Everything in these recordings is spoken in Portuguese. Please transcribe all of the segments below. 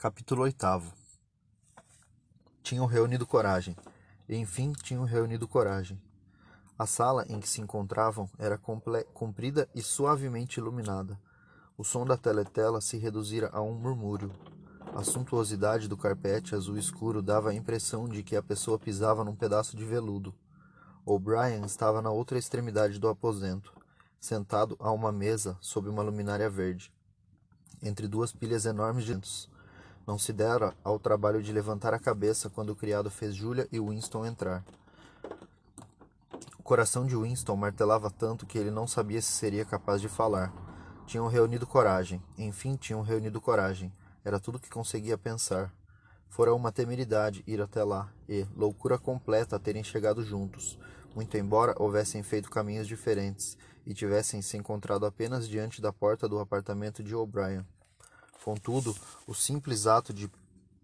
Capítulo 8 Tinham reunido coragem. Enfim, tinham reunido coragem. A sala em que se encontravam era comprida e suavemente iluminada. O som da teletela se reduzira a um murmúrio. A suntuosidade do carpete azul escuro dava a impressão de que a pessoa pisava num pedaço de veludo. O'Brien estava na outra extremidade do aposento, sentado a uma mesa sob uma luminária verde, entre duas pilhas enormes de lentos. Não se dera ao trabalho de levantar a cabeça quando o criado fez Julia e Winston entrar. O coração de Winston martelava tanto que ele não sabia se seria capaz de falar. Tinham reunido coragem. Enfim, tinham reunido coragem. Era tudo que conseguia pensar. Fora uma temeridade ir até lá e, loucura completa, terem chegado juntos, muito embora houvessem feito caminhos diferentes e tivessem se encontrado apenas diante da porta do apartamento de O'Brien. Contudo, o simples ato de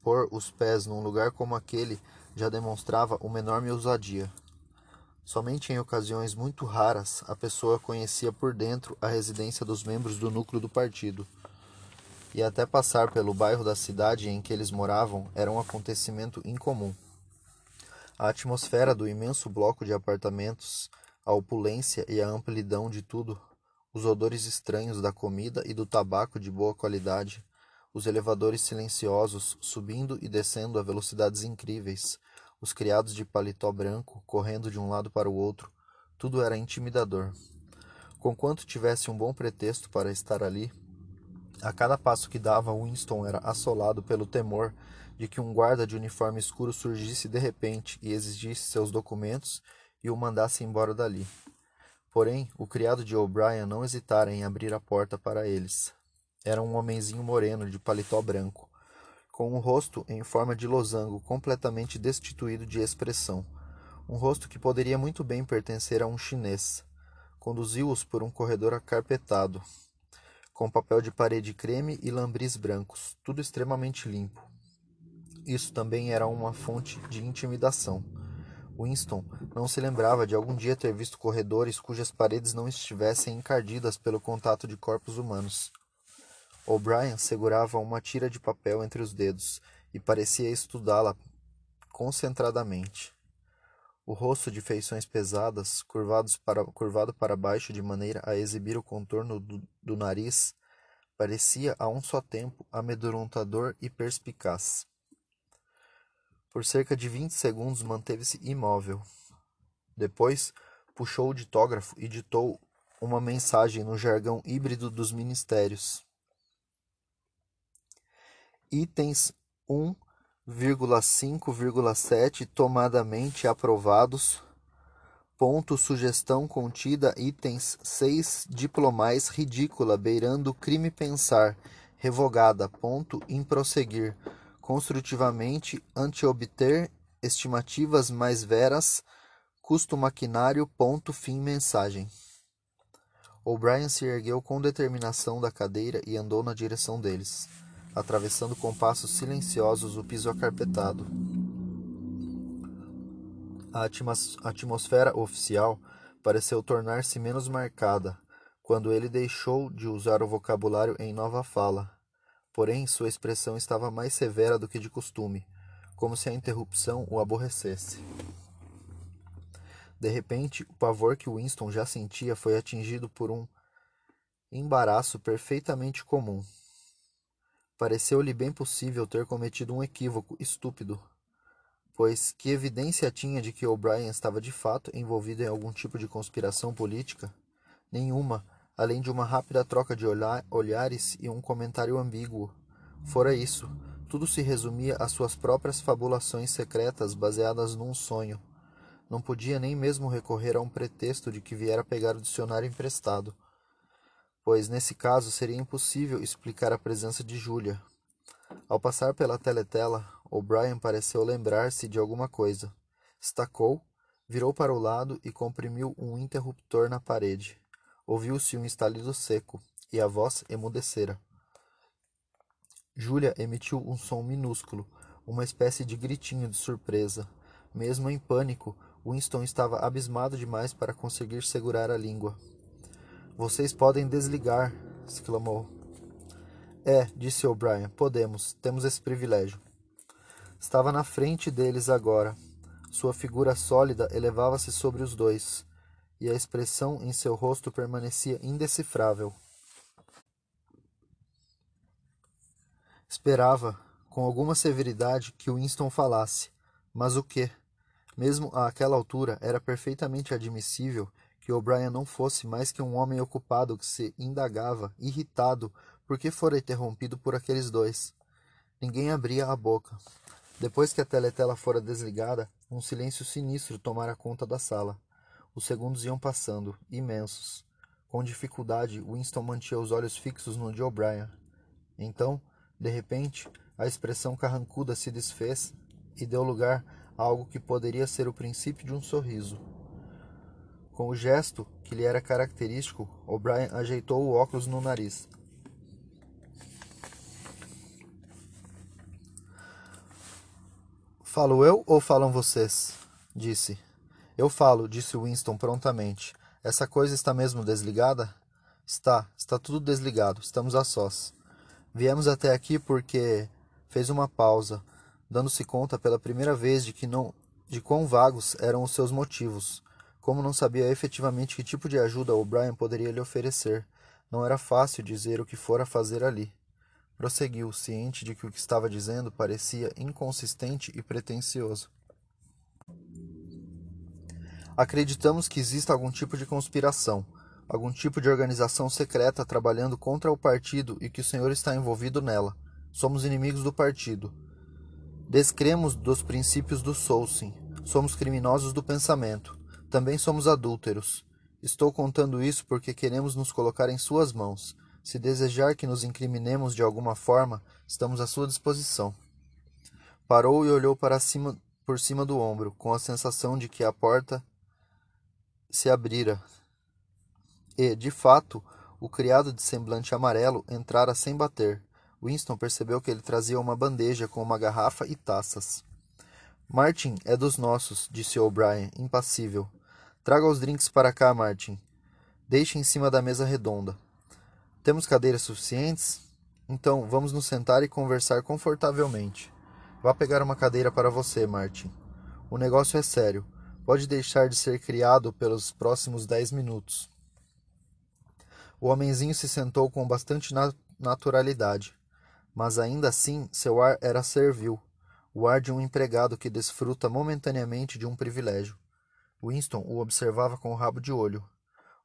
pôr os pés num lugar como aquele já demonstrava uma enorme ousadia. Somente em ocasiões muito raras a pessoa conhecia por dentro a residência dos membros do núcleo do partido. E até passar pelo bairro da cidade em que eles moravam era um acontecimento incomum. A atmosfera do imenso bloco de apartamentos, a opulência e a amplidão de tudo os odores estranhos da comida e do tabaco de boa qualidade, os elevadores silenciosos subindo e descendo a velocidades incríveis, os criados de paletó branco correndo de um lado para o outro, tudo era intimidador. Conquanto tivesse um bom pretexto para estar ali, a cada passo que dava, Winston era assolado pelo temor de que um guarda de uniforme escuro surgisse de repente e exigisse seus documentos e o mandasse embora dali. Porém, o criado de O'Brien não hesitara em abrir a porta para eles. Era um homenzinho moreno de paletó branco, com um rosto em forma de losango completamente destituído de expressão. Um rosto que poderia muito bem pertencer a um chinês. Conduziu-os por um corredor acarpetado, com papel de parede creme e lambris brancos, tudo extremamente limpo. Isso também era uma fonte de intimidação. Winston não se lembrava de algum dia ter visto corredores cujas paredes não estivessem encardidas pelo contato de corpos humanos. O'Brien segurava uma tira de papel entre os dedos e parecia estudá-la concentradamente. O rosto de feições pesadas, curvados para, curvado para baixo de maneira a exibir o contorno do, do nariz, parecia a um só tempo amedrontador e perspicaz. Por cerca de vinte segundos manteve-se imóvel. Depois, puxou o ditógrafo e ditou uma mensagem no jargão híbrido dos ministérios. Itens 1,5,7 tomadamente aprovados. Ponto sugestão contida itens 6 diplomais ridícula beirando crime pensar revogada ponto em prosseguir construtivamente ante obter estimativas mais veras, custo maquinário, ponto, fim, mensagem. O'Brien se ergueu com determinação da cadeira e andou na direção deles, atravessando com passos silenciosos o piso acarpetado. A atmosfera oficial pareceu tornar-se menos marcada quando ele deixou de usar o vocabulário em nova fala Porém, sua expressão estava mais severa do que de costume, como se a interrupção o aborrecesse. De repente, o pavor que Winston já sentia foi atingido por um embaraço perfeitamente comum. Pareceu-lhe bem possível ter cometido um equívoco estúpido, pois que evidência tinha de que O'Brien estava de fato envolvido em algum tipo de conspiração política? Nenhuma, além de uma rápida troca de olhares e um comentário ambíguo. Fora isso, tudo se resumia às suas próprias fabulações secretas baseadas num sonho. Não podia nem mesmo recorrer a um pretexto de que viera pegar o dicionário emprestado, pois nesse caso seria impossível explicar a presença de Júlia. Ao passar pela teletela, O'Brien pareceu lembrar-se de alguma coisa. Estacou, virou para o lado e comprimiu um interruptor na parede. Ouviu-se um estalido seco, e a voz emudecera. Júlia emitiu um som minúsculo, uma espécie de gritinho de surpresa. Mesmo em pânico, Winston estava abismado demais para conseguir segurar a língua. Vocês podem desligar, exclamou. É, disse O'Brien, podemos, temos esse privilégio. Estava na frente deles agora. Sua figura sólida elevava-se sobre os dois, e a expressão em seu rosto permanecia indecifrável. Esperava, com alguma severidade, que Winston falasse. Mas o que? Mesmo àquela altura, era perfeitamente admissível que O'Brien não fosse mais que um homem ocupado que se indagava, irritado, por que fora interrompido por aqueles dois. Ninguém abria a boca. Depois que a teletela fora desligada, um silêncio sinistro tomara conta da sala. Os segundos iam passando, imensos. Com dificuldade, Winston mantinha os olhos fixos no de O'Brien. Então, de repente, a expressão carrancuda se desfez e deu lugar a algo que poderia ser o princípio de um sorriso. Com o gesto que lhe era característico, O'Brien ajeitou o óculos no nariz. Falo eu ou falam vocês? disse. Eu falo, disse Winston prontamente. Essa coisa está mesmo desligada? Está, está tudo desligado. Estamos a sós. Viemos até aqui porque fez uma pausa, dando-se conta pela primeira vez de que não de quão vagos eram os seus motivos. Como não sabia efetivamente que tipo de ajuda O'Brien poderia lhe oferecer, não era fácil dizer o que fora fazer ali. Prosseguiu, ciente de que o que estava dizendo parecia inconsistente e pretensioso. Acreditamos que exista algum tipo de conspiração, algum tipo de organização secreta trabalhando contra o partido e que o senhor está envolvido nela. Somos inimigos do partido. Descremos dos princípios do Soulsin. Somos criminosos do pensamento. Também somos adúlteros. Estou contando isso porque queremos nos colocar em suas mãos. Se desejar que nos incriminemos de alguma forma, estamos à sua disposição. Parou e olhou para cima, por cima do ombro, com a sensação de que a porta se abrira e, de fato, o criado de semblante amarelo entrara sem bater. Winston percebeu que ele trazia uma bandeja com uma garrafa e taças. Martin é dos nossos, disse O'Brien, impassível. Traga os drinks para cá, Martin. Deixe em cima da mesa redonda. Temos cadeiras suficientes? Então, vamos nos sentar e conversar confortavelmente. Vá pegar uma cadeira para você, Martin. O negócio é sério. Pode deixar de ser criado pelos próximos dez minutos. O homenzinho se sentou com bastante naturalidade, mas ainda assim seu ar era servil, o ar de um empregado que desfruta momentaneamente de um privilégio. Winston o observava com o rabo de olho.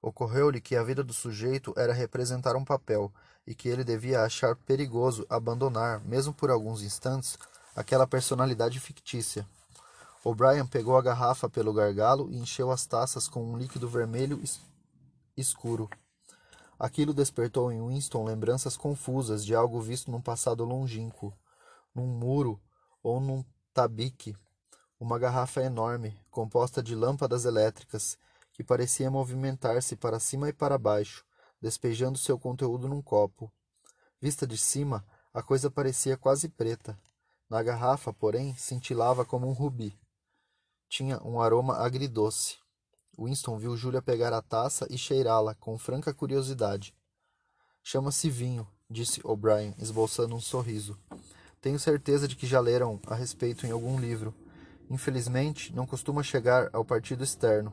Ocorreu-lhe que a vida do sujeito era representar um papel e que ele devia achar perigoso abandonar, mesmo por alguns instantes, aquela personalidade fictícia. O'Brien pegou a garrafa pelo gargalo e encheu as taças com um líquido vermelho escuro. Aquilo despertou em Winston lembranças confusas de algo visto num passado longínquo, num muro ou num tabique, uma garrafa enorme, composta de lâmpadas elétricas, que parecia movimentar-se para cima e para baixo, despejando seu conteúdo num copo. Vista de cima, a coisa parecia quase preta. Na garrafa, porém, cintilava como um rubi. Tinha um aroma agridoce. Winston viu Julia pegar a taça e cheirá-la com franca curiosidade. Chama-se vinho, disse O'Brien, esboçando um sorriso. Tenho certeza de que já leram a respeito em algum livro. Infelizmente, não costuma chegar ao partido externo.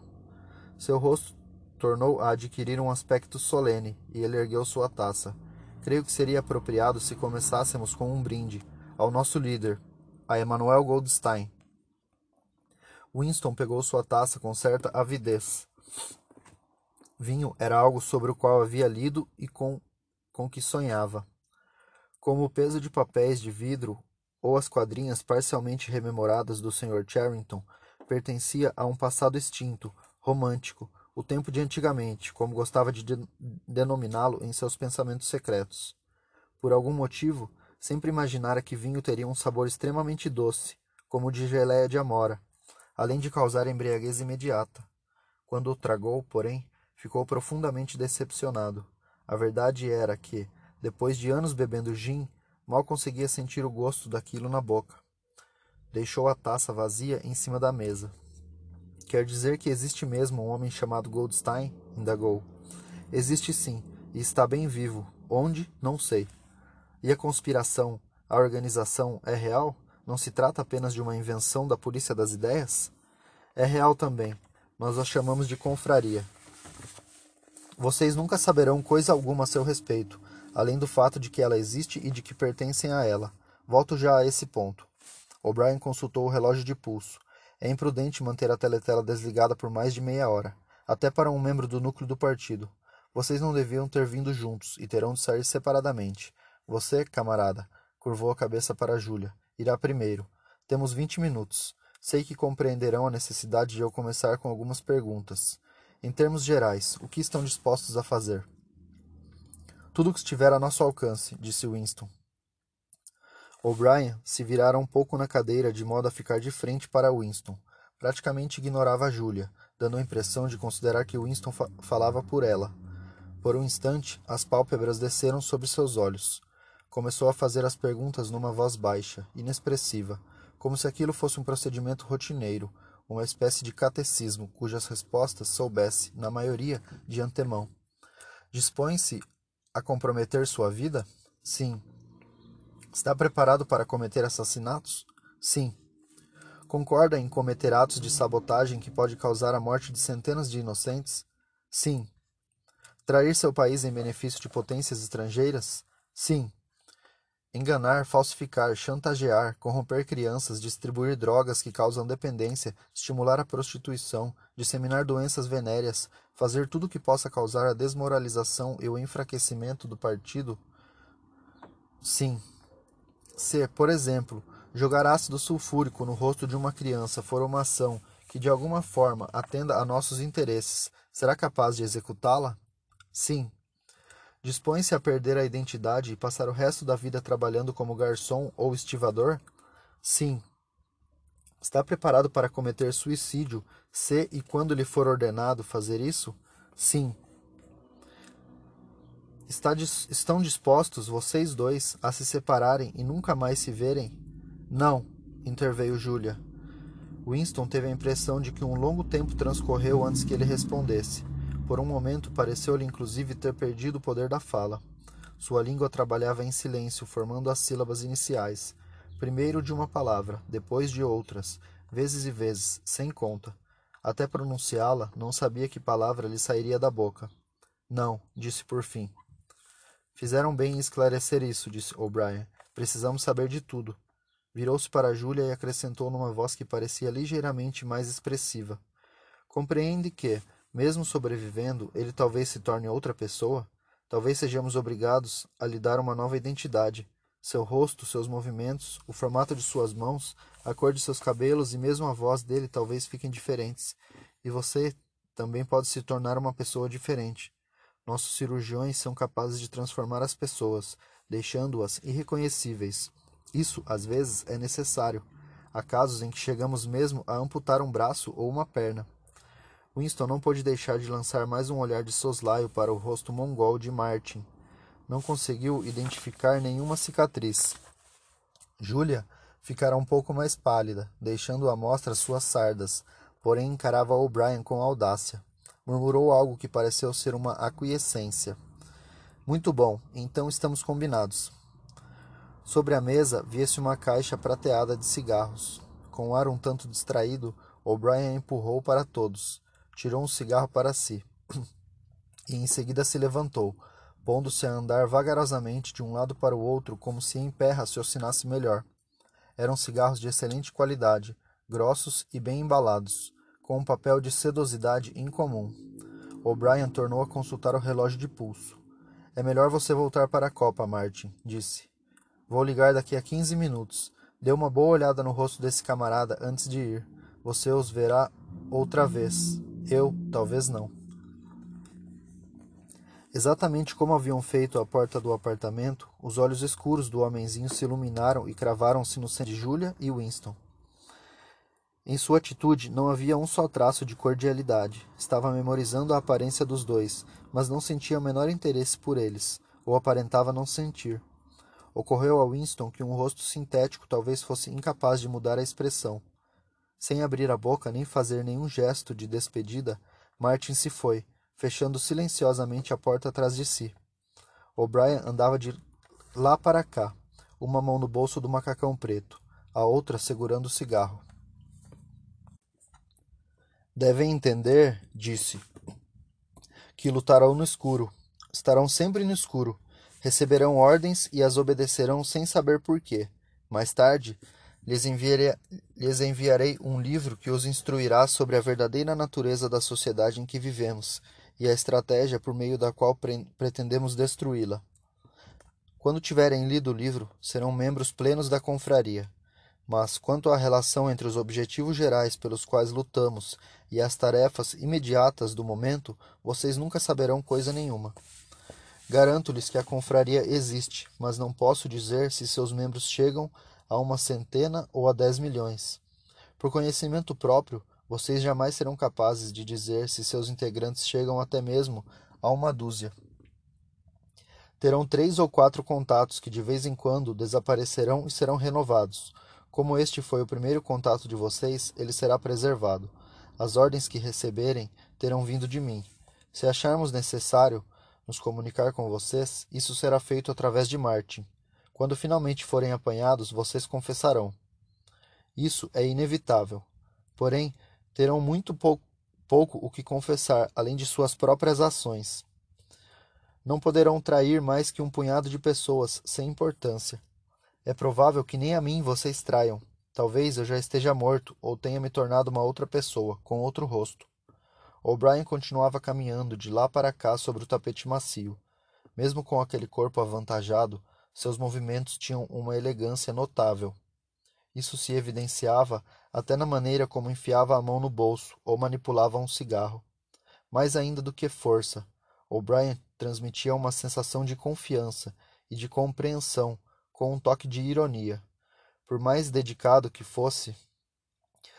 Seu rosto tornou a adquirir um aspecto solene e ele ergueu sua taça. Creio que seria apropriado se começássemos com um brinde ao nosso líder, a Emanuel Goldstein. Winston pegou sua taça com certa avidez. Vinho era algo sobre o qual havia lido e com, com que sonhava. Como o peso de papéis de vidro ou as quadrinhas parcialmente rememoradas do Sr. Charrington pertencia a um passado extinto, romântico, o tempo de antigamente, como gostava de, de denominá-lo em seus pensamentos secretos. Por algum motivo, sempre imaginara que vinho teria um sabor extremamente doce, como o de geleia de amora, além de causar embriaguez imediata. Quando o tragou, porém, ficou profundamente decepcionado. A verdade era que, depois de anos bebendo gin, mal conseguia sentir o gosto daquilo na boca. Deixou a taça vazia em cima da mesa. Quer dizer que existe mesmo um homem chamado Goldstein? indagou. Existe sim, e está bem vivo. Onde? Não sei. E a conspiração, a organização é real? Não se trata apenas de uma invenção da polícia das ideias? É real também. Nós a chamamos de confraria. Vocês nunca saberão coisa alguma a seu respeito, além do fato de que ela existe e de que pertencem a ela. Volto já a esse ponto. O'Brien consultou o relógio de pulso. É imprudente manter a teletela desligada por mais de meia hora, até para um membro do núcleo do partido. Vocês não deviam ter vindo juntos e terão de sair separadamente. Você, camarada, curvou a cabeça para Júlia. Irá primeiro. Temos vinte minutos. Sei que compreenderão a necessidade de eu começar com algumas perguntas. Em termos gerais, o que estão dispostos a fazer? Tudo o que estiver a nosso alcance, disse Winston. O'Brien se virara um pouco na cadeira de modo a ficar de frente para Winston. Praticamente ignorava Julia, dando a impressão de considerar que Winston fa falava por ela. Por um instante, as pálpebras desceram sobre seus olhos. Começou a fazer as perguntas numa voz baixa, inexpressiva, como se aquilo fosse um procedimento rotineiro, uma espécie de catecismo cujas respostas soubesse, na maioria, de antemão. Dispõe-se a comprometer sua vida? Sim. Está preparado para cometer assassinatos? Sim. Concorda em cometer atos de sabotagem que pode causar a morte de centenas de inocentes? Sim. Trair seu país em benefício de potências estrangeiras? Sim. Enganar, falsificar, chantagear, corromper crianças, distribuir drogas que causam dependência, estimular a prostituição, disseminar doenças venéreas, fazer tudo que possa causar a desmoralização e o enfraquecimento do partido? Sim. Se, por exemplo, jogar ácido sulfúrico no rosto de uma criança for uma ação que de alguma forma atenda a nossos interesses, será capaz de executá-la? Sim. Dispõe-se a perder a identidade e passar o resto da vida trabalhando como garçom ou estivador? Sim. Está preparado para cometer suicídio se e quando lhe for ordenado fazer isso? Sim. Está, estão dispostos vocês dois a se separarem e nunca mais se verem? Não, interveio Júlia. Winston teve a impressão de que um longo tempo transcorreu antes que ele respondesse. Por um momento pareceu-lhe inclusive ter perdido o poder da fala. Sua língua trabalhava em silêncio, formando as sílabas iniciais, primeiro de uma palavra, depois de outras, vezes e vezes, sem conta. Até pronunciá-la, não sabia que palavra lhe sairia da boca. Não, disse por fim. Fizeram bem em esclarecer isso, disse O'Brien. Precisamos saber de tudo. Virou-se para Júlia e acrescentou numa voz que parecia ligeiramente mais expressiva. Compreende que, mesmo sobrevivendo, ele talvez se torne outra pessoa? Talvez sejamos obrigados a lhe dar uma nova identidade. Seu rosto, seus movimentos, o formato de suas mãos, a cor de seus cabelos e mesmo a voz dele talvez fiquem diferentes. E você também pode se tornar uma pessoa diferente. Nossos cirurgiões são capazes de transformar as pessoas, deixando-as irreconhecíveis. Isso, às vezes, é necessário. Há casos em que chegamos mesmo a amputar um braço ou uma perna. Winston não pôde deixar de lançar mais um olhar de soslaio para o rosto mongol de Martin. Não conseguiu identificar nenhuma cicatriz. Júlia ficara um pouco mais pálida, deixando à mostra suas sardas, porém encarava O'Brien com audácia. Murmurou algo que pareceu ser uma aquiescência. Muito bom, então estamos combinados. Sobre a mesa via-se uma caixa prateada de cigarros. Com ar um tanto distraído, O'Brien empurrou para todos tirou um cigarro para si e em seguida se levantou, pondo-se a andar vagarosamente de um lado para o outro como se em pé raciocinasse melhor. Eram cigarros de excelente qualidade, grossos e bem embalados, com um papel de sedosidade incomum. O'Brien tornou a consultar o relógio de pulso. É melhor você voltar para a Copa, Martin, disse. Vou ligar daqui a quinze minutos. Dê uma boa olhada no rosto desse camarada antes de ir. Você os verá outra vez. Eu, talvez não. Exatamente como haviam feito à porta do apartamento, os olhos escuros do homenzinho se iluminaram e cravaram-se no centro de Julia e Winston. Em sua atitude não havia um só traço de cordialidade. Estava memorizando a aparência dos dois, mas não sentia o menor interesse por eles, ou aparentava não sentir. Ocorreu a Winston que um rosto sintético talvez fosse incapaz de mudar a expressão. Sem abrir a boca nem fazer nenhum gesto de despedida, Martin se foi, fechando silenciosamente a porta atrás de si. O'Brien andava de lá para cá, uma mão no bolso do macacão preto, a outra segurando o cigarro. Devem entender, disse, que lutarão no escuro. Estarão sempre no escuro. Receberão ordens e as obedecerão sem saber por quê. Mais tarde, lhes enviarei, lhes enviarei um livro que os instruirá sobre a verdadeira natureza da sociedade em que vivemos e a estratégia por meio da qual pre pretendemos destruí-la. Quando tiverem lido o livro, serão membros plenos da confraria. Mas, quanto à relação entre os objetivos gerais pelos quais lutamos e as tarefas imediatas do momento, vocês nunca saberão coisa nenhuma. Garanto-lhes que a confraria existe, mas não posso dizer se seus membros chegam a uma centena ou a dez milhões. Por conhecimento próprio, vocês jamais serão capazes de dizer se seus integrantes chegam até mesmo a uma dúzia. Terão três ou quatro contatos que de vez em quando desaparecerão e serão renovados. Como este foi o primeiro contato de vocês, ele será preservado. As ordens que receberem terão vindo de mim. Se acharmos necessário nos comunicar com vocês, isso será feito através de Martin. Quando finalmente forem apanhados, vocês confessarão. Isso é inevitável. Porém, terão muito pouco, pouco o que confessar, além de suas próprias ações. Não poderão trair mais que um punhado de pessoas, sem importância. É provável que nem a mim vocês traiam. Talvez eu já esteja morto ou tenha me tornado uma outra pessoa, com outro rosto. O'Brien continuava caminhando de lá para cá sobre o tapete macio. Mesmo com aquele corpo avantajado, seus movimentos tinham uma elegância notável. Isso se evidenciava até na maneira como enfiava a mão no bolso ou manipulava um cigarro. Mais ainda do que força, O'Brien transmitia uma sensação de confiança e de compreensão, com um toque de ironia. Por mais dedicado que fosse,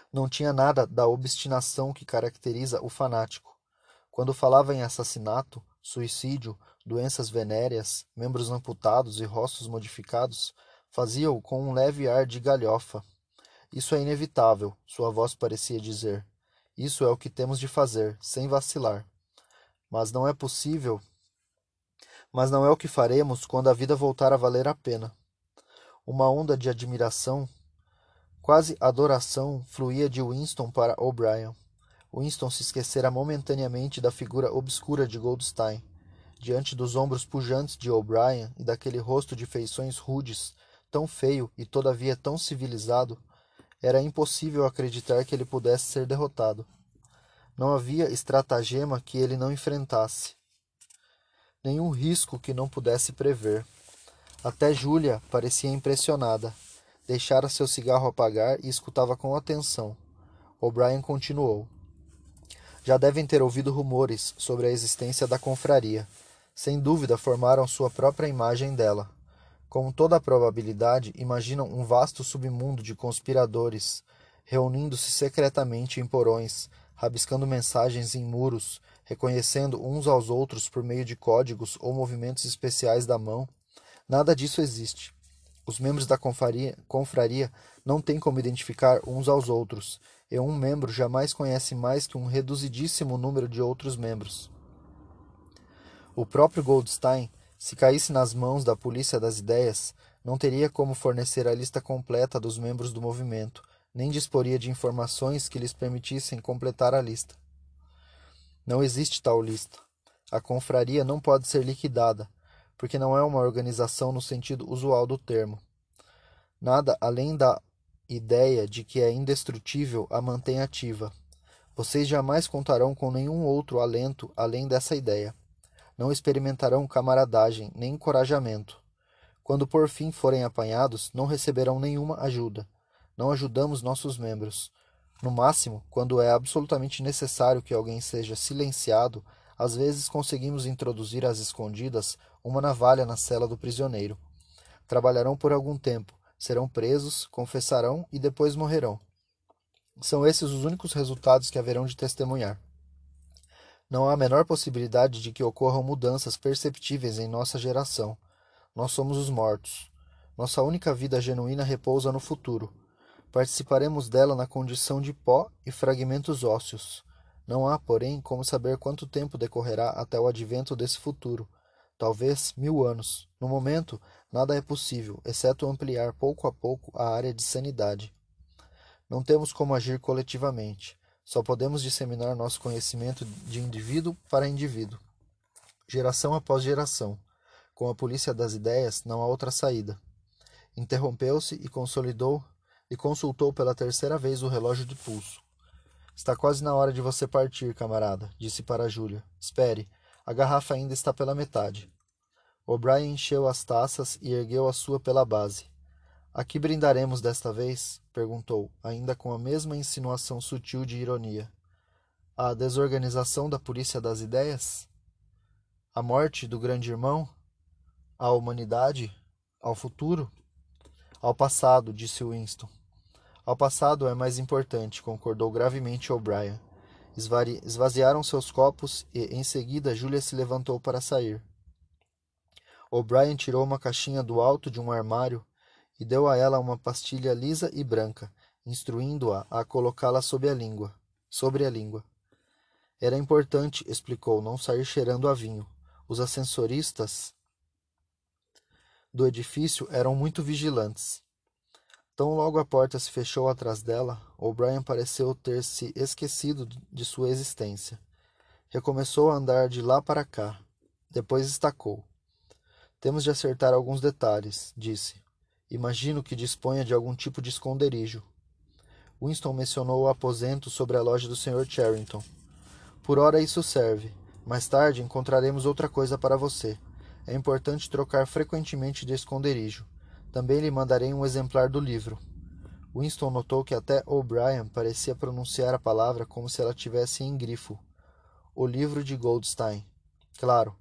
não tinha nada da obstinação que caracteriza o fanático. Quando falava em assassinato, suicídio doenças venéreas, membros amputados e rostos modificados, fazia-o com um leve ar de galhofa. Isso é inevitável, sua voz parecia dizer. Isso é o que temos de fazer, sem vacilar. Mas não é possível. Mas não é o que faremos quando a vida voltar a valer a pena. Uma onda de admiração, quase adoração, fluía de Winston para O'Brien. Winston se esquecera momentaneamente da figura obscura de Goldstein diante dos ombros pujantes de O'Brien e daquele rosto de feições rudes, tão feio e todavia tão civilizado, era impossível acreditar que ele pudesse ser derrotado. Não havia estratagema que ele não enfrentasse, nenhum risco que não pudesse prever. Até Júlia parecia impressionada. Deixara seu cigarro apagar e escutava com atenção. O'Brien continuou. Já devem ter ouvido rumores sobre a existência da confraria sem dúvida formaram sua própria imagem dela. Com toda a probabilidade, imaginam um vasto submundo de conspiradores, reunindo-se secretamente em porões, rabiscando mensagens em muros, reconhecendo uns aos outros por meio de códigos ou movimentos especiais da mão. Nada disso existe. Os membros da confraria, confraria não têm como identificar uns aos outros, e um membro jamais conhece mais que um reduzidíssimo número de outros membros. O próprio Goldstein, se caísse nas mãos da polícia das ideias, não teria como fornecer a lista completa dos membros do movimento, nem disporia de informações que lhes permitissem completar a lista. Não existe tal lista. A confraria não pode ser liquidada, porque não é uma organização no sentido usual do termo. Nada além da ideia de que é indestrutível a mantém ativa. Vocês jamais contarão com nenhum outro alento além dessa ideia não experimentarão camaradagem nem encorajamento. Quando por fim forem apanhados, não receberão nenhuma ajuda. Não ajudamos nossos membros. No máximo, quando é absolutamente necessário que alguém seja silenciado, às vezes conseguimos introduzir às escondidas uma navalha na cela do prisioneiro. Trabalharão por algum tempo, serão presos, confessarão e depois morrerão. São esses os únicos resultados que haverão de testemunhar. Não há a menor possibilidade de que ocorram mudanças perceptíveis em nossa geração. Nós somos os mortos. Nossa única vida genuína repousa no futuro. Participaremos dela na condição de pó e fragmentos ósseos. Não há, porém, como saber quanto tempo decorrerá até o advento desse futuro. talvez mil anos. No momento, nada é possível, exceto ampliar pouco a pouco a área de sanidade. Não temos como agir coletivamente. Só podemos disseminar nosso conhecimento de indivíduo para indivíduo, geração após geração. Com a polícia das ideias, não há outra saída. Interrompeu-se e consolidou e consultou pela terceira vez o relógio de pulso. Está quase na hora de você partir, camarada, disse para Júlia. Espere, a garrafa ainda está pela metade. O'Brien encheu as taças e ergueu a sua pela base. A que brindaremos desta vez? perguntou, ainda com a mesma insinuação sutil de ironia. A desorganização da polícia das ideias? A morte do grande irmão? A humanidade? Ao futuro? Ao passado, disse Winston. Ao passado é mais importante, concordou gravemente O'Brien. Esvaziaram seus copos e, em seguida, Julia se levantou para sair. O'Brien tirou uma caixinha do alto de um armário e deu a ela uma pastilha lisa e branca, instruindo-a a, a colocá-la sob a língua, sobre a língua. Era importante, explicou, não sair cheirando a vinho. Os ascensoristas do edifício eram muito vigilantes. Tão logo a porta se fechou atrás dela, O'Brien pareceu ter se esquecido de sua existência. Recomeçou a andar de lá para cá. Depois estacou. Temos de acertar alguns detalhes, disse. Imagino que disponha de algum tipo de esconderijo. Winston mencionou o aposento sobre a loja do Sr. Charrington. Por ora isso serve. Mais tarde encontraremos outra coisa para você. É importante trocar frequentemente de esconderijo. Também lhe mandarei um exemplar do livro. Winston notou que até O'Brien parecia pronunciar a palavra como se ela tivesse em grifo. O livro de Goldstein. Claro,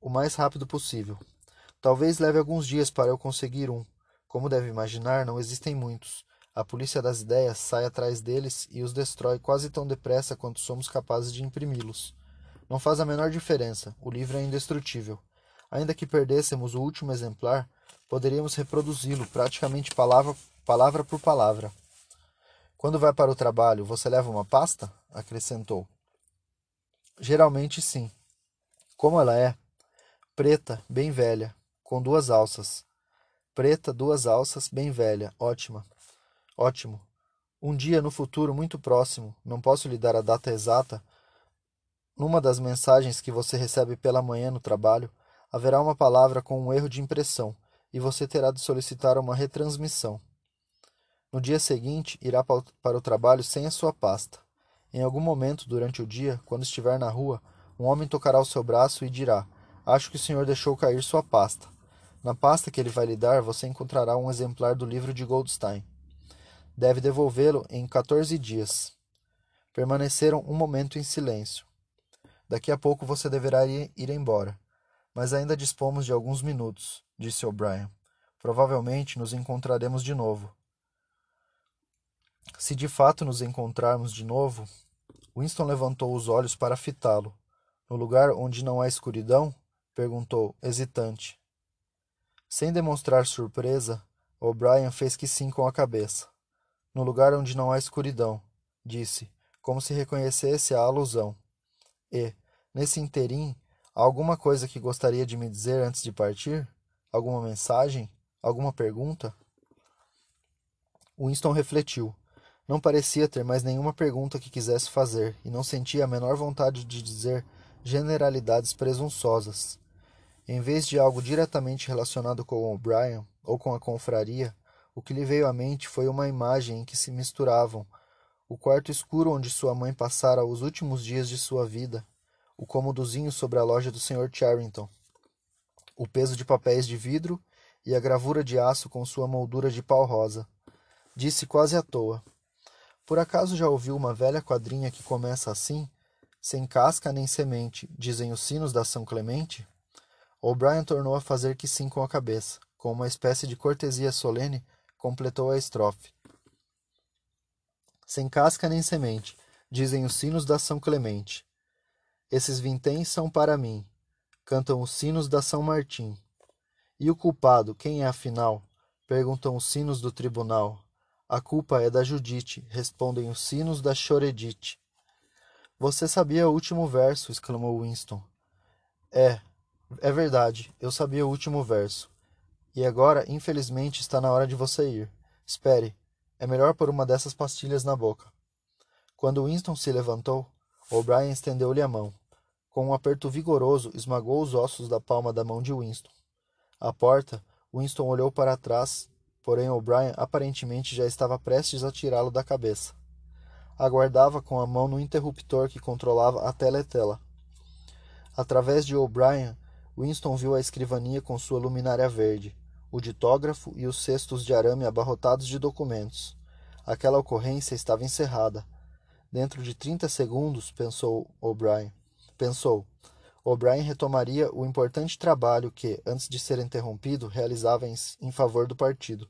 o mais rápido possível. Talvez leve alguns dias para eu conseguir um. Como deve imaginar, não existem muitos. A polícia das ideias sai atrás deles e os destrói quase tão depressa quanto somos capazes de imprimi-los. Não faz a menor diferença, o livro é indestrutível. Ainda que perdêssemos o último exemplar, poderíamos reproduzi-lo praticamente palavra, palavra por palavra. Quando vai para o trabalho, você leva uma pasta? acrescentou. Geralmente sim. Como ela é? Preta, bem velha, com duas alças. Preta, duas alças, bem velha, ótima. Ótimo. Um dia no futuro muito próximo, não posso lhe dar a data exata, numa das mensagens que você recebe pela manhã no trabalho, haverá uma palavra com um erro de impressão e você terá de solicitar uma retransmissão. No dia seguinte, irá para o trabalho sem a sua pasta. Em algum momento durante o dia, quando estiver na rua, um homem tocará o seu braço e dirá: Acho que o senhor deixou cair sua pasta. Na pasta que ele vai lhe dar, você encontrará um exemplar do livro de Goldstein. Deve devolvê-lo em 14 dias. Permaneceram um momento em silêncio. Daqui a pouco você deverá ir embora. Mas ainda dispomos de alguns minutos disse O'Brien. Provavelmente nos encontraremos de novo. Se de fato nos encontrarmos de novo, Winston levantou os olhos para fitá-lo. No lugar onde não há escuridão? perguntou, hesitante. Sem demonstrar surpresa, O'Brien fez que sim com a cabeça. No lugar onde não há escuridão, disse, como se reconhecesse a alusão. E, nesse interim, há alguma coisa que gostaria de me dizer antes de partir? Alguma mensagem? Alguma pergunta? Winston refletiu. Não parecia ter mais nenhuma pergunta que quisesse fazer e não sentia a menor vontade de dizer generalidades presunçosas. Em vez de algo diretamente relacionado com O'Brien ou com a confraria, o que lhe veio à mente foi uma imagem em que se misturavam o quarto escuro onde sua mãe passara os últimos dias de sua vida, o cômodozinho sobre a loja do Sr. Charrington, o peso de papéis de vidro e a gravura de aço com sua moldura de pau rosa. Disse quase à toa. Por acaso já ouviu uma velha quadrinha que começa assim? Sem casca nem semente, dizem os sinos da São Clemente? O'Brien tornou a fazer que sim com a cabeça. Com uma espécie de cortesia solene, completou a estrofe. Sem casca nem semente, dizem os sinos da São Clemente. Esses vinténs são para mim, cantam os sinos da São Martim. E o culpado, quem é afinal? Perguntam os sinos do tribunal. A culpa é da Judite, respondem os sinos da Choredite. Você sabia o último verso, exclamou Winston. É, É verdade, eu sabia o último verso. E agora, infelizmente, está na hora de você ir. Espere, é melhor pôr uma dessas pastilhas na boca. Quando Winston se levantou, O'Brien estendeu-lhe a mão. Com um aperto vigoroso, esmagou os ossos da palma da mão de Winston. À porta, Winston olhou para trás, porém O'Brien aparentemente já estava prestes a tirá-lo da cabeça. Aguardava com a mão no interruptor que controlava a teletela. Através de O'Brien, Winston viu a escrivania com sua luminária verde, o ditógrafo e os cestos de arame abarrotados de documentos. Aquela ocorrência estava encerrada. Dentro de trinta segundos, pensou O'Brien. Pensou. O'Brien retomaria o importante trabalho que, antes de ser interrompido, realizava em, em favor do partido.